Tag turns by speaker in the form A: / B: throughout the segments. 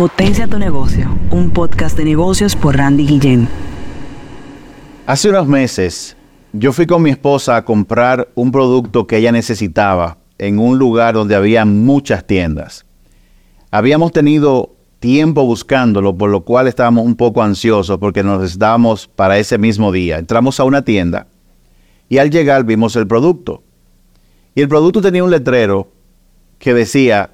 A: Potencia tu negocio, un podcast de negocios por Randy Guillén.
B: Hace unos meses yo fui con mi esposa a comprar un producto que ella necesitaba en un lugar donde había muchas tiendas. Habíamos tenido tiempo buscándolo, por lo cual estábamos un poco ansiosos porque nos necesitábamos para ese mismo día. Entramos a una tienda y al llegar vimos el producto. Y el producto tenía un letrero que decía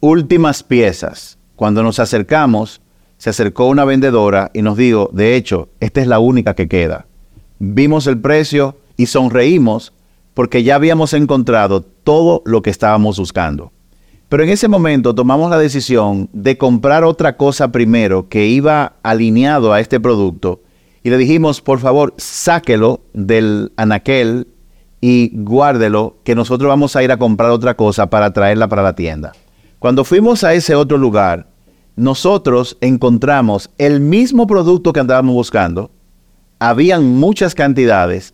B: últimas piezas. Cuando nos acercamos, se acercó una vendedora y nos dijo, de hecho, esta es la única que queda. Vimos el precio y sonreímos porque ya habíamos encontrado todo lo que estábamos buscando. Pero en ese momento tomamos la decisión de comprar otra cosa primero que iba alineado a este producto y le dijimos, por favor, sáquelo del anaquel y guárdelo, que nosotros vamos a ir a comprar otra cosa para traerla para la tienda. Cuando fuimos a ese otro lugar, nosotros encontramos el mismo producto que andábamos buscando, habían muchas cantidades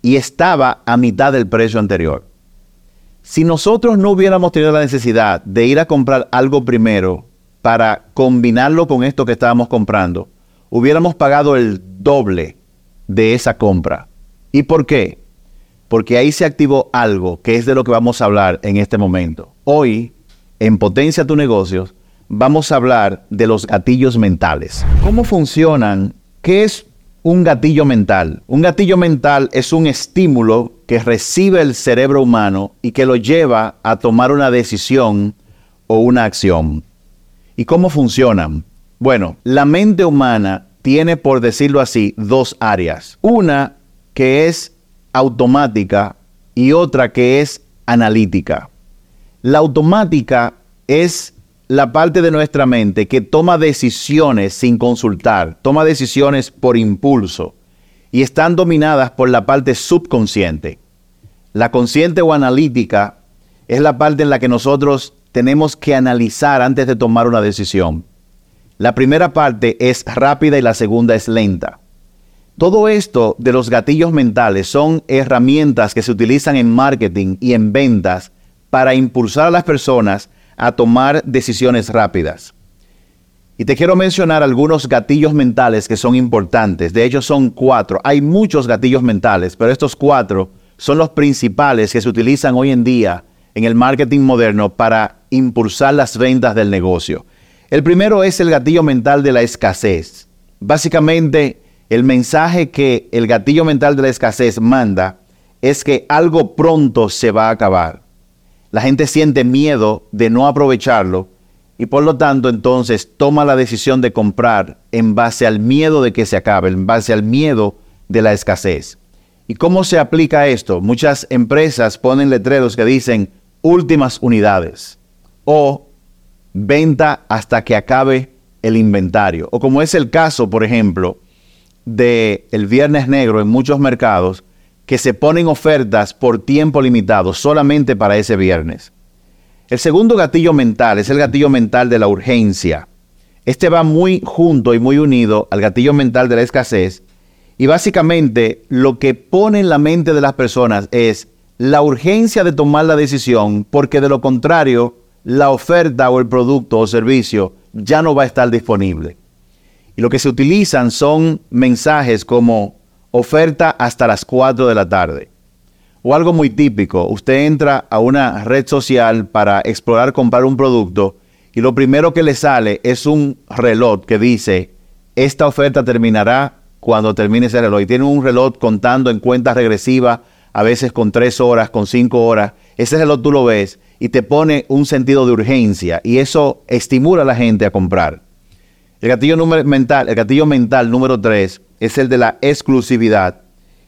B: y estaba a mitad del precio anterior. Si nosotros no hubiéramos tenido la necesidad de ir a comprar algo primero para combinarlo con esto que estábamos comprando, hubiéramos pagado el doble de esa compra. ¿Y por qué? Porque ahí se activó algo que es de lo que vamos a hablar en este momento. Hoy, en Potencia tu Negocios, vamos a hablar de los gatillos mentales. ¿Cómo funcionan? ¿Qué es un gatillo mental? Un gatillo mental es un estímulo que recibe el cerebro humano y que lo lleva a tomar una decisión o una acción. ¿Y cómo funcionan? Bueno, la mente humana tiene, por decirlo así, dos áreas. Una que es automática y otra que es analítica. La automática es la parte de nuestra mente que toma decisiones sin consultar, toma decisiones por impulso y están dominadas por la parte subconsciente. La consciente o analítica es la parte en la que nosotros tenemos que analizar antes de tomar una decisión. La primera parte es rápida y la segunda es lenta. Todo esto de los gatillos mentales son herramientas que se utilizan en marketing y en ventas para impulsar a las personas a tomar decisiones rápidas. Y te quiero mencionar algunos gatillos mentales que son importantes. De hecho, son cuatro. Hay muchos gatillos mentales, pero estos cuatro son los principales que se utilizan hoy en día en el marketing moderno para impulsar las ventas del negocio. El primero es el gatillo mental de la escasez. Básicamente, el mensaje que el gatillo mental de la escasez manda es que algo pronto se va a acabar. La gente siente miedo de no aprovecharlo y por lo tanto entonces toma la decisión de comprar en base al miedo de que se acabe, en base al miedo de la escasez. ¿Y cómo se aplica esto? Muchas empresas ponen letreros que dicen últimas unidades o venta hasta que acabe el inventario. O como es el caso, por ejemplo, de el Viernes Negro en muchos mercados, que se ponen ofertas por tiempo limitado, solamente para ese viernes. El segundo gatillo mental es el gatillo mental de la urgencia. Este va muy junto y muy unido al gatillo mental de la escasez. Y básicamente lo que pone en la mente de las personas es la urgencia de tomar la decisión, porque de lo contrario, la oferta o el producto o servicio ya no va a estar disponible. Y lo que se utilizan son mensajes como oferta hasta las 4 de la tarde o algo muy típico, usted entra a una red social para explorar comprar un producto y lo primero que le sale es un reloj que dice, esta oferta terminará cuando termine ese reloj. Y tiene un reloj contando en cuenta regresiva, a veces con tres horas, con cinco horas. Ese reloj tú lo ves y te pone un sentido de urgencia y eso estimula a la gente a comprar. El gatillo mental, el gatillo mental número tres es el de la exclusividad.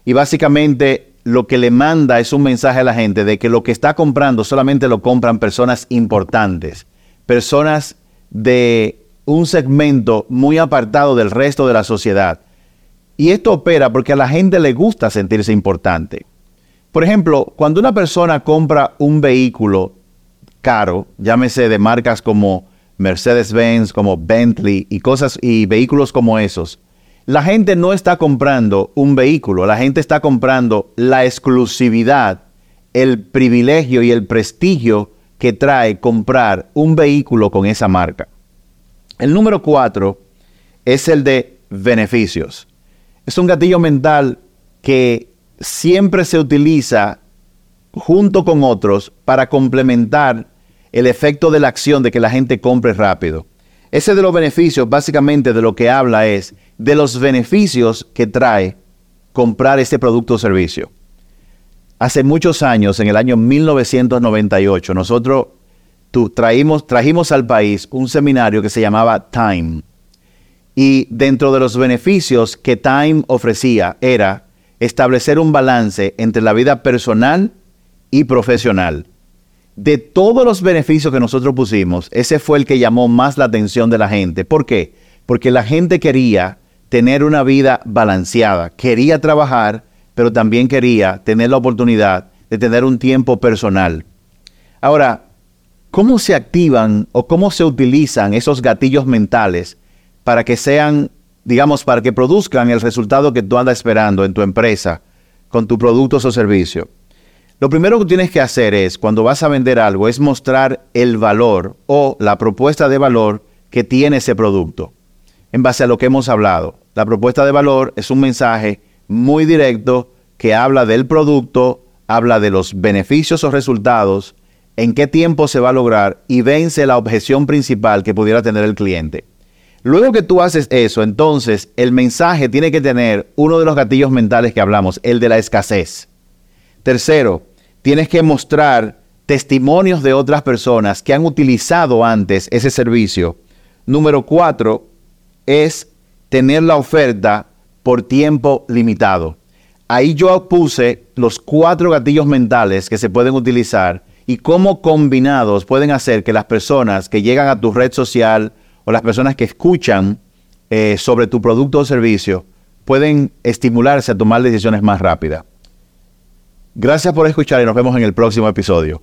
B: Y básicamente lo que le manda es un mensaje a la gente de que lo que está comprando solamente lo compran personas importantes, personas de un segmento muy apartado del resto de la sociedad. Y esto opera porque a la gente le gusta sentirse importante. Por ejemplo, cuando una persona compra un vehículo caro, llámese de marcas como Mercedes-Benz, como Bentley y cosas y vehículos como esos, la gente no está comprando un vehículo, la gente está comprando la exclusividad, el privilegio y el prestigio que trae comprar un vehículo con esa marca. El número cuatro es el de beneficios. Es un gatillo mental que siempre se utiliza junto con otros para complementar el efecto de la acción de que la gente compre rápido. Ese de los beneficios, básicamente de lo que habla es de los beneficios que trae comprar este producto o servicio. Hace muchos años, en el año 1998, nosotros trajimos al país un seminario que se llamaba Time. Y dentro de los beneficios que Time ofrecía era establecer un balance entre la vida personal y profesional. De todos los beneficios que nosotros pusimos, ese fue el que llamó más la atención de la gente. ¿Por qué? Porque la gente quería tener una vida balanceada, quería trabajar, pero también quería tener la oportunidad de tener un tiempo personal. Ahora, ¿cómo se activan o cómo se utilizan esos gatillos mentales para que sean, digamos, para que produzcan el resultado que tú andas esperando en tu empresa con tus productos o servicios? Lo primero que tienes que hacer es, cuando vas a vender algo, es mostrar el valor o la propuesta de valor que tiene ese producto, en base a lo que hemos hablado. La propuesta de valor es un mensaje muy directo que habla del producto, habla de los beneficios o resultados, en qué tiempo se va a lograr y vence la objeción principal que pudiera tener el cliente. Luego que tú haces eso, entonces el mensaje tiene que tener uno de los gatillos mentales que hablamos, el de la escasez. Tercero, tienes que mostrar testimonios de otras personas que han utilizado antes ese servicio. Número cuatro es tener la oferta por tiempo limitado. Ahí yo puse los cuatro gatillos mentales que se pueden utilizar y cómo combinados pueden hacer que las personas que llegan a tu red social o las personas que escuchan eh, sobre tu producto o servicio pueden estimularse a tomar decisiones más rápidas. Gracias por escuchar y nos vemos en el próximo episodio.